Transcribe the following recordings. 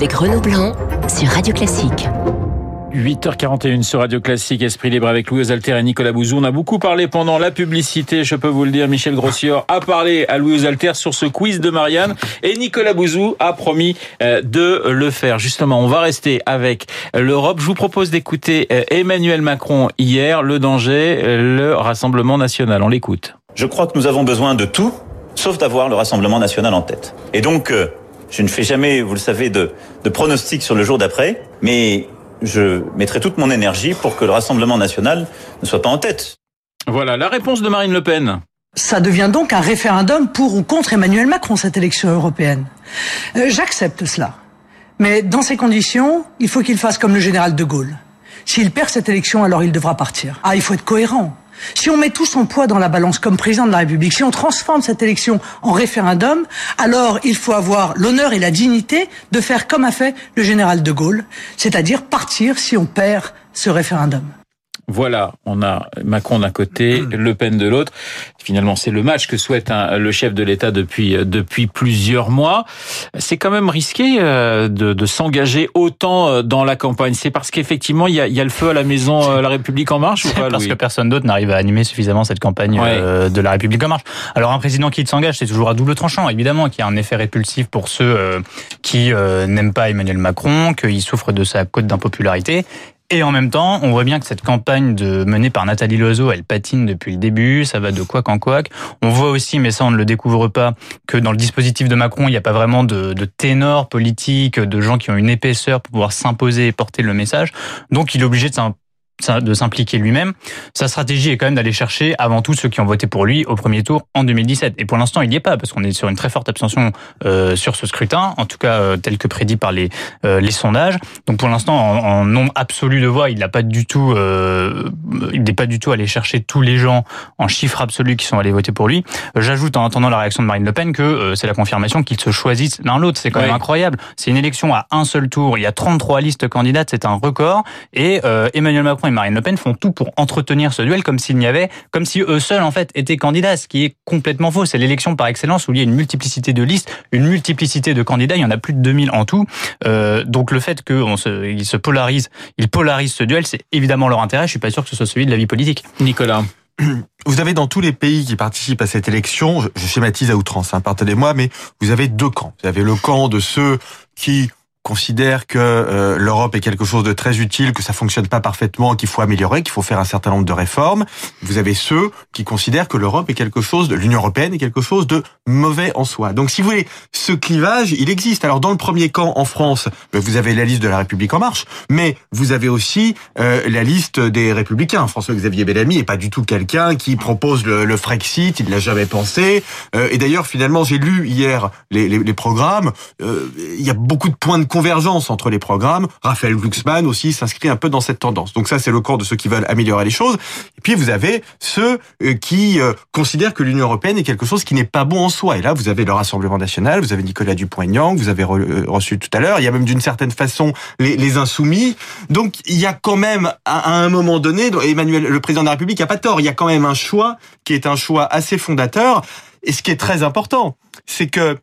avec Renaud Blanc sur Radio Classique. 8h41 sur Radio Classique, Esprit Libre avec Louis Alter et Nicolas Bouzou. On a beaucoup parlé pendant la publicité, je peux vous le dire. Michel Grossior a parlé à Louis Alter sur ce quiz de Marianne et Nicolas Bouzou a promis euh, de le faire. Justement, on va rester avec l'Europe. Je vous propose d'écouter euh, Emmanuel Macron hier, le danger, euh, le Rassemblement national. On l'écoute. Je crois que nous avons besoin de tout, sauf d'avoir le Rassemblement national en tête. Et donc, je ne fais jamais, vous le savez, de, de pronostic sur le jour d'après, mais je mettrai toute mon énergie pour que le Rassemblement national ne soit pas en tête. Voilà la réponse de Marine Le Pen. Ça devient donc un référendum pour ou contre Emmanuel Macron, cette élection européenne. Euh, J'accepte cela. Mais dans ces conditions, il faut qu'il fasse comme le général de Gaulle. S'il perd cette élection, alors il devra partir. Ah, il faut être cohérent. Si on met tout son poids dans la balance comme président de la République, si on transforme cette élection en référendum, alors il faut avoir l'honneur et la dignité de faire comme a fait le général de Gaulle, c'est-à-dire partir si on perd ce référendum. Voilà, on a Macron d'un côté, hmm. Le Pen de l'autre. Finalement, c'est le match que souhaite le chef de l'État depuis depuis plusieurs mois. C'est quand même risqué euh, de, de s'engager autant euh, dans la campagne. C'est parce qu'effectivement, il y a, y a, le feu à la maison euh, La République en marche ou pas Parce que personne d'autre n'arrive à animer suffisamment cette campagne de La République en marche. Alors, un président qui s'engage, c'est toujours à double tranchant, évidemment, qui a un effet répulsif pour ceux qui n'aiment pas Emmanuel Macron, qu'il souffre de sa cote d'impopularité. Et en même temps, on voit bien que cette campagne de, menée par Nathalie Loiseau, elle patine depuis le début, ça va de quoi en quoi. On voit aussi, mais ça on ne le découvre pas, que dans le dispositif de Macron, il n'y a pas vraiment de, de ténors politiques, de gens qui ont une épaisseur pour pouvoir s'imposer et porter le message. Donc il est obligé de de s'impliquer lui-même. Sa stratégie est quand même d'aller chercher avant tout ceux qui ont voté pour lui au premier tour en 2017. Et pour l'instant, il n'y est pas parce qu'on est sur une très forte abstention euh, sur ce scrutin, en tout cas euh, tel que prédit par les euh, les sondages. Donc pour l'instant, en, nombre absolu de voix, il n'a pas du tout, il n'est pas du tout allé chercher tous les gens en chiffre absolu qui sont allés voter pour lui. J'ajoute en attendant la réaction de Marine Le Pen que c'est la confirmation qu'ils se choisissent l'un l'autre. C'est quand même incroyable. C'est une élection à un seul tour. Il y a 33 listes candidates, c'est un record. Et Emmanuel Macron Marine Le Pen font tout pour entretenir ce duel comme s'il n'y avait, comme si eux seuls en fait étaient candidats, ce qui est complètement faux. C'est l'élection par excellence où il y a une multiplicité de listes, une multiplicité de candidats. Il y en a plus de 2000 en tout. Euh, donc le fait qu'ils se, se polarisent, ils polarisent ce duel, c'est évidemment leur intérêt. Je suis pas sûr que ce soit celui de la vie politique. Nicolas. Vous avez dans tous les pays qui participent à cette élection, je schématise à outrance, hein, pardonnez-moi, mais vous avez deux camps. Vous avez le camp de ceux qui considère que euh, l'Europe est quelque chose de très utile, que ça fonctionne pas parfaitement, qu'il faut améliorer, qu'il faut faire un certain nombre de réformes. Vous avez ceux qui considèrent que l'Europe est quelque chose de l'Union européenne est quelque chose de mauvais en soi. Donc si vous voulez, ce clivage, il existe. Alors dans le premier camp en France, ben, vous avez la liste de la République en marche, mais vous avez aussi euh, la liste des républicains. François-Xavier Bellamy est pas du tout quelqu'un qui propose le, le Frexit, il l'a jamais pensé. Euh, et d'ailleurs, finalement, j'ai lu hier les, les, les programmes. il y a beaucoup de points de convergence entre les programmes. Raphaël Glucksmann aussi s'inscrit un peu dans cette tendance. Donc ça, c'est le corps de ceux qui veulent améliorer les choses. Et puis vous avez ceux euh, qui euh, considèrent que l'Union européenne est quelque chose qui n'est pas bon en soi. Et là, vous avez le Rassemblement national, vous avez Nicolas Dupont-Aignan, vous avez euh, reçu tout à l'heure. Il y a même d'une certaine façon les, insoumis. Donc il y a quand même à, un moment donné, Emmanuel, le président de la République, a pas tort. Il y a quand même un choix qui est un choix assez fondateur. Et ce qui est très important, c'est que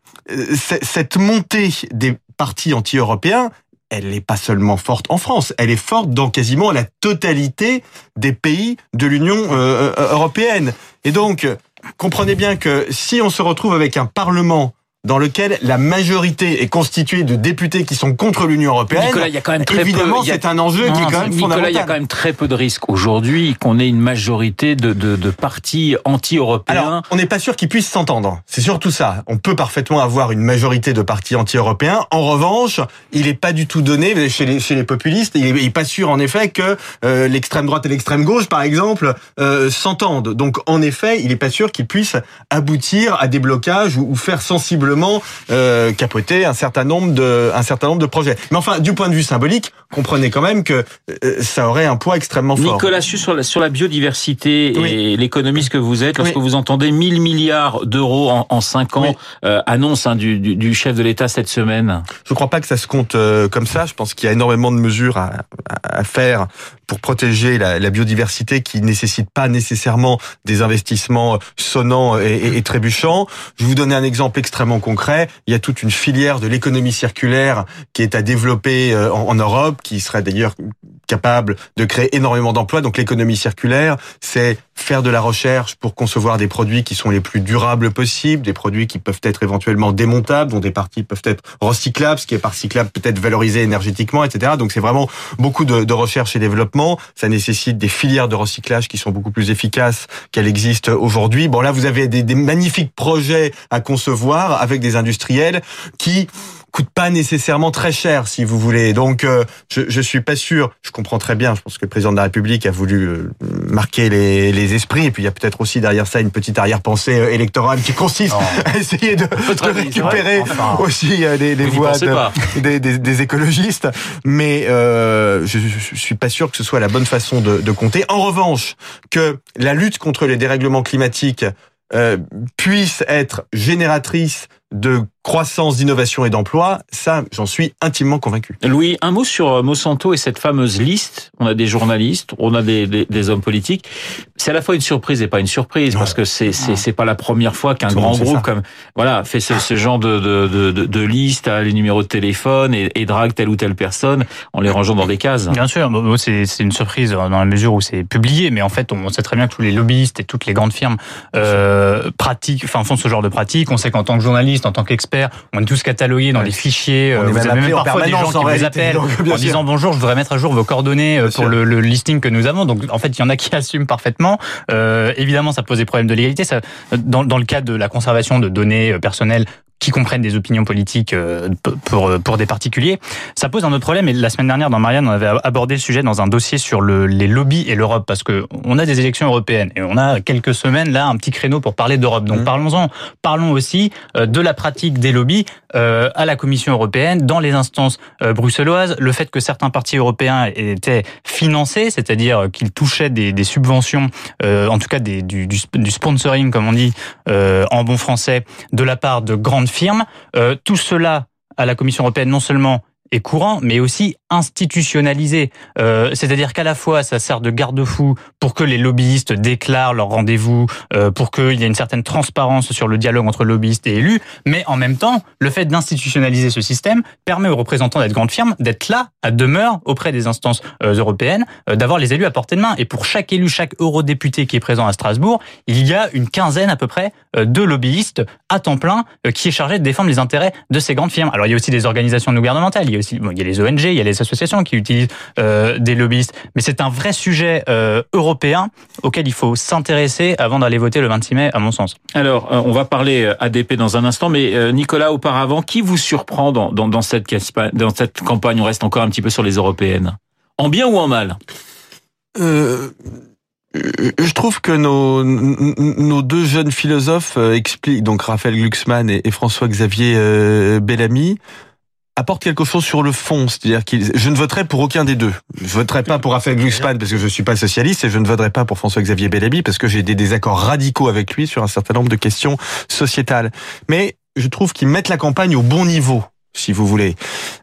cette montée des parti anti-européen, elle n'est pas seulement forte en France, elle est forte dans quasiment la totalité des pays de l'Union euh, euh, européenne. Et donc, comprenez bien que si on se retrouve avec un Parlement dans lequel la majorité est constituée de députés qui sont contre l'Union européenne. Nicolas, il y a quand même très évidemment, c'est un enjeu qui est quand même Nicolas, fondamental. il y a quand même très peu de risques aujourd'hui qu'on ait une majorité de, de, de partis anti-européens. Alors, on n'est pas sûr qu'ils puissent s'entendre. C'est surtout ça. On peut parfaitement avoir une majorité de partis anti-européens. En revanche, il n'est pas du tout donné chez les, chez les populistes. Il n'est pas sûr, en effet, que euh, l'extrême droite et l'extrême gauche, par exemple, euh, s'entendent. Donc, en effet, il n'est pas sûr qu'ils puissent aboutir à des blocages ou, ou faire sensiblement euh, capoter un certain nombre de un certain nombre de projets. Mais enfin, du point de vue symbolique, comprenez quand même que ça aurait un poids extrêmement fort. Nicolas, sur la, sur la biodiversité et l'économiste que vous êtes, lorsque vous entendez 1000 milliards d'euros en, en 5 ans, annonce hein, du, du, du, chef de l'État cette semaine. Je ne crois pas que ça se compte comme ça. Je pense qu'il y a énormément de mesures à, à, à faire pour protéger la, la, biodiversité qui nécessite pas nécessairement des investissements sonnants et, et, et, trébuchants. Je vais vous donner un exemple extrêmement concret. Il y a toute une filière de l'économie circulaire qui est à développer euh, en, en Europe, qui serait d'ailleurs capable de créer énormément d'emplois. Donc l'économie circulaire, c'est faire de la recherche pour concevoir des produits qui sont les plus durables possibles, des produits qui peuvent être éventuellement démontables, dont des parties peuvent être recyclables, ce qui est par cyclable peut être valorisé énergétiquement, etc. Donc c'est vraiment beaucoup de, recherche et développement. Ça nécessite des filières de recyclage qui sont beaucoup plus efficaces qu'elles existent aujourd'hui. Bon là, vous avez des magnifiques projets à concevoir avec des industriels qui coûte pas nécessairement très cher, si vous voulez. Donc, euh, je, je suis pas sûr. Je comprends très bien. Je pense que le président de la République a voulu euh, marquer les, les esprits. Et puis, il y a peut-être aussi derrière ça une petite arrière-pensée euh, électorale qui consiste à essayer de, de récupérer aussi les, les voix de, des, des, des, écologistes. Mais euh, je, je suis pas sûr que ce soit la bonne façon de, de compter. En revanche, que la lutte contre les dérèglements climatiques euh, puisse être génératrice de croissance, d'innovation et d'emploi, ça, j'en suis intimement convaincu. Louis, un mot sur euh, Monsanto et cette fameuse liste. On a des journalistes, on a des, des, des hommes politiques. C'est à la fois une surprise et pas une surprise ouais. parce que c'est c'est pas la première fois qu'un grand groupe comme voilà fait ce, ce genre de, de, de, de, liste, à les numéros de téléphone et, et, drague telle ou telle personne en les rangeant dans des cases. Bien sûr, c'est une surprise dans la mesure où c'est publié, mais en fait on sait très bien que tous les lobbyistes et toutes les grandes firmes euh, pratiquent, enfin font ce genre de pratiques. On sait qu'en tant que journaliste, en tant qu'expert on est tous catalogués dans des fichiers. On vous avez même parfois des gens qui vous appellent en disant bonjour, je voudrais mettre à jour vos coordonnées bien pour le, le, listing que nous avons. Donc en fait, il y en a qui assument parfaitement. Euh, évidemment, ça pose des problèmes de légalité. Ça, dans, dans le cas de la conservation de données euh, personnelles, qui comprennent des opinions politiques euh, pour pour des particuliers. Ça pose un autre problème. Et la semaine dernière, dans Marianne, on avait abordé le sujet dans un dossier sur le, les lobbies et l'Europe, parce que on a des élections européennes et on a quelques semaines là un petit créneau pour parler d'Europe. Donc mmh. parlons-en. Parlons aussi euh, de la pratique des lobbies euh, à la Commission européenne, dans les instances bruxelloises, le fait que certains partis européens étaient financés, c'est-à-dire qu'ils touchaient des, des subventions, en tout cas des, du, du, sponsoring, comme on dit en bon français, de la part de grandes Euh, tout cela à la Commission européenne non seulement est courant, mais aussi institutionnalisé. Euh, C'est-à-dire qu'à la fois, ça sert de garde-fou pour que les lobbyistes déclarent leurs rendez-vous, euh, pour qu'il y ait une certaine transparence sur le dialogue entre lobbyistes et élus, mais en même temps, le fait d'institutionnaliser ce système permet aux représentants d'être grandes firmes d'être là, à demeure, auprès des instances euh, européennes, d'avoir les élus à portée de main. Et pour chaque élu, chaque eurodéputé qui est présent à Strasbourg, il y a une quinzaine à peu près de lobbyistes à temps plein qui est chargé de défendre les intérêts de ces grandes firmes. Alors il y a aussi des organisations non gouvernementales, il y a aussi bon, il y a les ONG, il y a les associations qui utilisent euh, des lobbyistes. Mais c'est un vrai sujet euh, européen auquel il faut s'intéresser avant d'aller voter le 26 mai, à mon sens. Alors, euh, on va parler ADP dans un instant, mais euh, Nicolas, auparavant, qui vous surprend dans, dans, dans, cette, dans cette campagne? On reste encore un petit peu sur les européennes. En bien ou en mal? Euh je trouve que nos, nos deux jeunes philosophes expliquent, donc Raphaël Glucksmann et, François-Xavier Bellamy, apporte quelque chose sur le fond, c'est-à-dire que je ne voterai pour aucun des deux. Je voterai pas pour Raphaël Glucksmann parce que je suis pas socialiste et je ne voterai pas pour François-Xavier Bellamy parce que j'ai des désaccords radicaux avec lui sur un certain nombre de questions sociétales. Mais je trouve qu'ils mettent la campagne au bon niveau si vous voulez.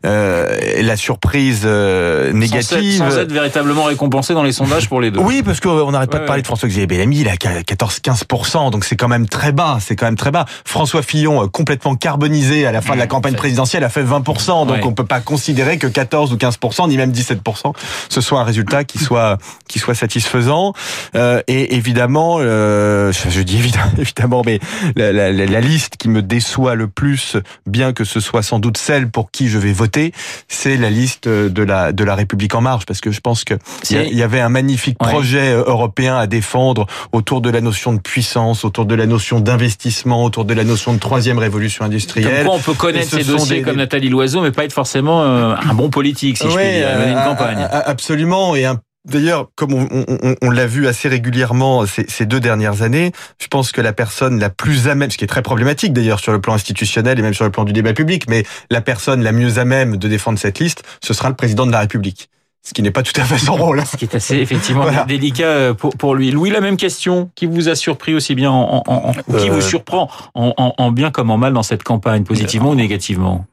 Euh, la surprise euh, négative. Sans être, sans être, véritablement récompensé dans les sondages pour les deux. Oui, parce qu'on n'arrête pas ouais, de parler ouais. de François-Xavier Bellamy, il a 14-15%, donc c'est quand même très bas, c'est quand même très bas. François Fillon, euh, complètement carbonisé à la fin mmh, de la campagne présidentielle, a fait 20%, donc on peut pas considérer que 14 ou 15%, ni même 17%, ce soit un résultat qui soit qui soit satisfaisant. Euh, et évidemment, euh, je dis évidemment, évidemment mais la, la, la, liste qui me déçoit le plus, bien que ce soit sans doute celle pour qui je vais voter, c'est la liste de la de la République en marche parce que je pense que il y, avait un magnifique ouais. projet euh, européen à défendre autour de la notion de puissance, autour de la notion d'investissement, autour de la notion de troisième révolution industrielle. Comme on peut connaître ces dossiers des, comme Nathalie Loiseau, mais pas être forcément euh, un bon politique, si ouais, je puis dire, une euh, campagne. Absolument, et un D'ailleurs, comme on, on, on l'a vu assez régulièrement ces, ces, deux dernières années, je pense que la personne la plus à même, ce qui est très problématique d'ailleurs sur le plan institutionnel et même sur le plan du débat public, mais la personne la mieux à même de défendre cette liste, ce sera le président de la République ce qui n'est pas tout à fait son rôle. Ce qui est assez effectivement délicat euh, pour, pour lui. Louis, la même question. Qui vous a surpris aussi bien en, en, en qui vous euh, surprend en, en, bien comme en mal dans cette campagne, positivement ou négativement?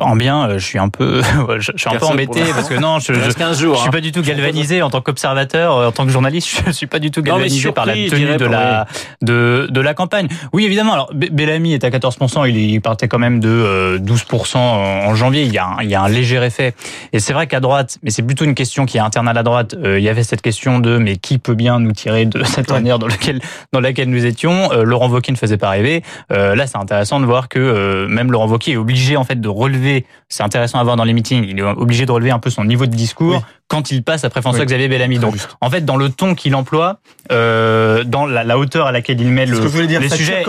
En bien, euh, je suis un peu, je, suis un peu embêté parce que non, je, je, je suis hein. pas du tout galvanisé en tant qu'observateur, euh, en tant que journaliste, je suis pas du tout galvanisé par la tenue de la de de la campagne. Oui, évidemment. Alors, Bellamy est à 14%, il partait quand même de 12% euh, en janvier. Il y a un, il y a un léger effet. Et c'est vrai qu'à droite, mais c'est plutôt une question qui est interne à la droite. il y avait cette question de mais qui peut bien nous tirer de cette manière dans laquelle dans laquelle nous étions. Laurent Wauquiez ne faisait pas rêver. là, c'est intéressant de voir que même Laurent Wauquiez est obligé en fait de relever c'est intéressant à voir dans les meetings, il est obligé de relever un peu son niveau de discours quand il passe après François-Xavier Bellamy. Donc, en fait, dans le ton qu'il emploie, euh, dans la, la, hauteur à laquelle il met le, dire, les sujets,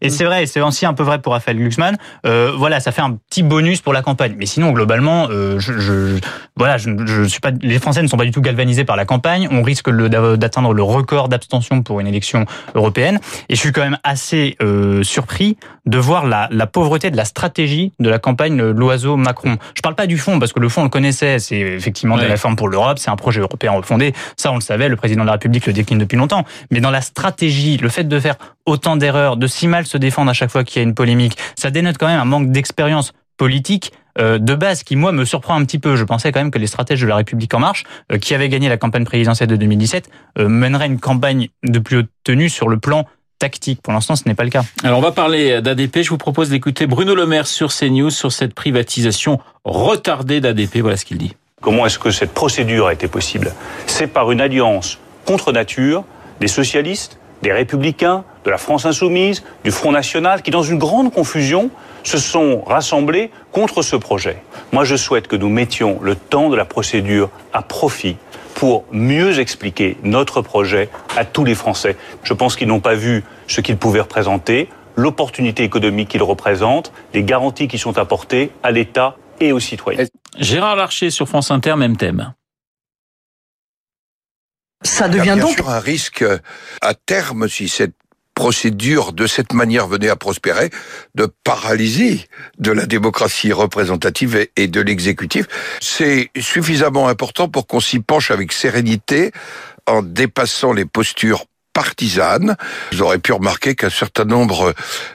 et c'est vrai, et c'est aussi un peu vrai pour Raphaël Glucksmann. Euh, voilà, ça fait un petit bonus pour la campagne. Mais sinon, globalement, euh, je, je, voilà, je, je, suis pas, les Français ne sont pas du tout galvanisés par la campagne. On risque d'atteindre le record d'abstention pour une élection européenne. Et je suis quand même assez euh, surpris de voir la, la pauvreté de la stratégie de la campagne l'oiseau Macron. Je parle pas du fond parce que le fond on le connaissait, c'est effectivement des réformes pour l'Europe, c'est un projet européen refondé. Ça, on le savait, le président de la République le décline depuis longtemps. Mais dans la stratégie, le fait de faire autant d'erreurs, de si mal se défendre à chaque fois qu'il y a une polémique, ça dénote quand même un manque d'expérience politique euh, de base qui moi me surprend un petit peu. Je pensais quand même que les stratèges de la République en marche, euh, qui avaient gagné la campagne présidentielle de 2017, euh, meneraient une campagne de plus haute tenue sur le plan tactique. Pour l'instant, ce n'est pas le cas. Alors, on va parler d'ADP. Je vous propose d'écouter Bruno Le Maire sur CNews sur cette privatisation retardée d'ADP. Voilà ce qu'il dit. Comment est-ce que cette procédure a été possible? C'est par une alliance contre nature des socialistes, des républicains, de la France insoumise, du Front national, qui, dans une grande confusion, se sont rassemblés contre ce projet. Moi, je souhaite que nous mettions le temps de la procédure à profit pour mieux expliquer notre projet à tous les Français. Je pense qu'ils n'ont pas vu ce qu'il pouvait représenter, l'opportunité économique qu'il représente, les garanties qui sont apportées à l'État et aux citoyens. Gérard Larcher sur France Inter, même thème. Ça devient bien donc sûr un risque à terme si cette procédure de cette manière venait à prospérer, de paralysie de la démocratie représentative et de l'exécutif. C'est suffisamment important pour qu'on s'y penche avec sérénité en dépassant les postures partisane. Vous aurez pu remarquer qu'un certain nombre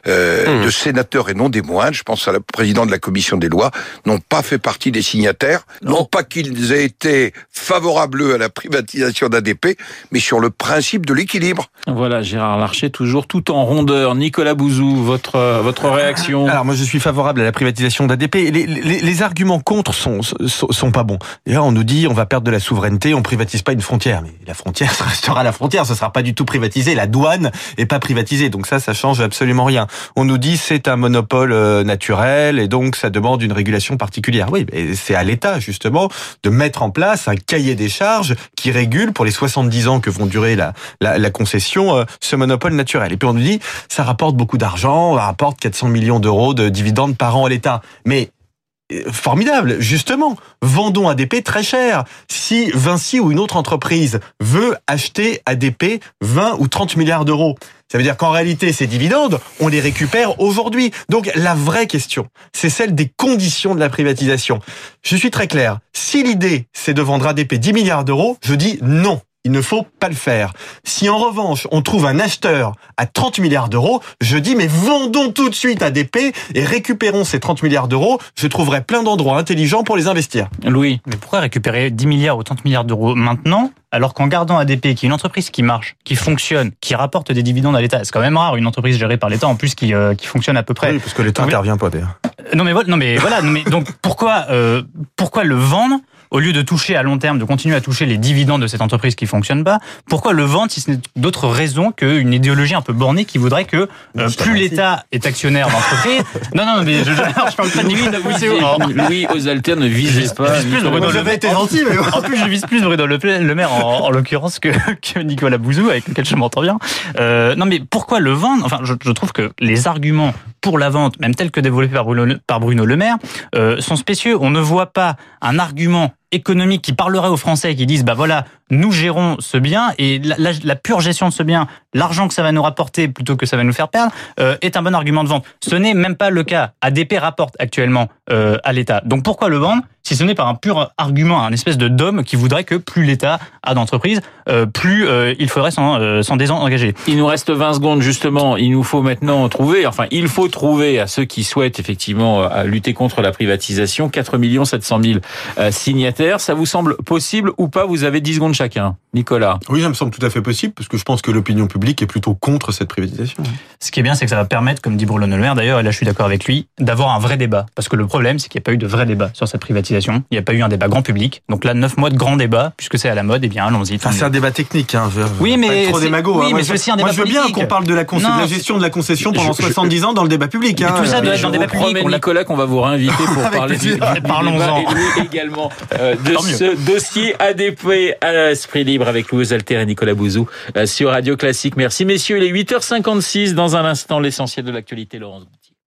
euh, mmh. de sénateurs, et non des moindres, je pense à la présidente de la commission des lois, n'ont pas fait partie des signataires. Non, pas qu'ils aient été favorables à la privatisation d'ADP, mais sur le principe de l'équilibre. Voilà, Gérard Larcher, toujours tout en rondeur. Nicolas Bouzou, votre, votre réaction? Alors moi je suis favorable à la privatisation d'ADP. Les, les, les, arguments contre sont, sont, sont pas bons. D'ailleurs on nous dit on va perdre de la souveraineté, on privatise pas une frontière. Mais la frontière, ça restera la frontière, ce sera pas du tout privatisé, la douane est pas privatisée, donc ça, ça change absolument rien. On nous dit c'est un monopole euh, naturel et donc ça demande une régulation particulière. Oui, c'est à l'État justement de mettre en place un cahier des charges qui régule pour les 70 ans que vont durer la, la, la concession euh, ce monopole naturel. Et puis on nous dit ça rapporte beaucoup d'argent, ça rapporte 400 millions d'euros de dividendes par an à l'État. Mais formidable, justement. Vendons ADP très cher. Si Vinci ou une autre entreprise veut acheter ADP 20 ou 30 milliards d'euros, ça veut dire qu'en réalité, ces dividendes, on les récupère aujourd'hui. Donc la vraie question, c'est celle des conditions de la privatisation. Je suis très clair. Si l'idée, c'est de vendre ADP 10 milliards d'euros, je dis non. Il ne faut pas le faire. Si en revanche on trouve un acheteur à 30 milliards d'euros, je dis mais vendons tout de suite ADP et récupérons ces 30 milliards d'euros. Je trouverai plein d'endroits intelligents pour les investir. Louis, mais pourquoi récupérer 10 milliards ou 30 milliards d'euros maintenant alors qu'en gardant ADP, qui est une entreprise qui marche, qui fonctionne, qui rapporte des dividendes à l'État, c'est quand même rare une entreprise gérée par l'État en plus qui, euh, qui fonctionne à peu près. Oui, parce que l'État n'intervient pas d'ailleurs. Non mais voilà, non mais voilà, non mais donc pourquoi euh, pourquoi le vendre au lieu de toucher à long terme, de continuer à toucher les dividendes de cette entreprise qui fonctionne pas, pourquoi le vendre si ce n'est d'autres raisons qu'une idéologie un peu bornée qui voudrait que euh, plus l'État est actionnaire d'entreprise. non, non, mais je, je, je parle pas de Louis. Louis aux alters ne visez pas. Je plus Bruno Le été gentil, mais En plus, je vise plus Bruno Le Maire en, en l'occurrence que, que Nicolas Bouzou, avec lequel je m'entends bien. Euh, non, mais pourquoi le vendre? Enfin, je, je, trouve que les arguments pour la vente, même tels que développés par Bruno, par Bruno Le Maire, euh, sont spécieux. On ne voit pas un argument économique qui parlerait aux Français, qui disent bah voilà, nous gérons ce bien et la pure gestion de ce bien, l'argent que ça va nous rapporter plutôt que ça va nous faire perdre, euh, est un bon argument de vente. Ce n'est même pas le cas. ADP rapporte actuellement euh, à l'État. Donc pourquoi le vendre? Si ce n'est par un pur argument, un espèce de dôme qui voudrait que plus l'État a d'entreprises, euh, plus euh, il faudrait s'en euh, désengager. Il nous reste 20 secondes justement. Il nous faut maintenant trouver, enfin il faut trouver à ceux qui souhaitent effectivement euh, lutter contre la privatisation 4 700 000 signataires. Ça vous semble possible ou pas? Vous avez 10 secondes chacun. Nicolas Oui, ça me semble tout à fait possible parce que je pense que l'opinion publique est plutôt contre cette privatisation. Ce qui est bien, c'est que ça va permettre, comme dit Bruno Le Maire d'ailleurs, et là je suis d'accord avec lui, d'avoir un vrai débat. Parce que le problème, c'est qu'il n'y a pas eu de vrai débat sur cette privatisation. Il n'y a pas eu un débat grand public. Donc là, neuf mois de grand débat, puisque c'est à la mode, et eh bien allons-y. Enfin, c'est un débat technique. Hein, je, oui, mais trop démago. Oui, hein. mais c'est aussi un débat Moi, je veux bien qu'on parle de la, de la, gestion de la concession pendant je, 70 ans dans le débat public. Hein. tout ça doit être dans le débat public. On Nicolas qu'on va vous réinviter pour parler du, du débat et lui également euh, de ce dossier ADP à l'esprit libre avec Louis Alter et Nicolas Bouzou euh, sur Radio Classique. Merci messieurs. Il est 8h56 dans un instant l'essentiel de l'actualité Laurence.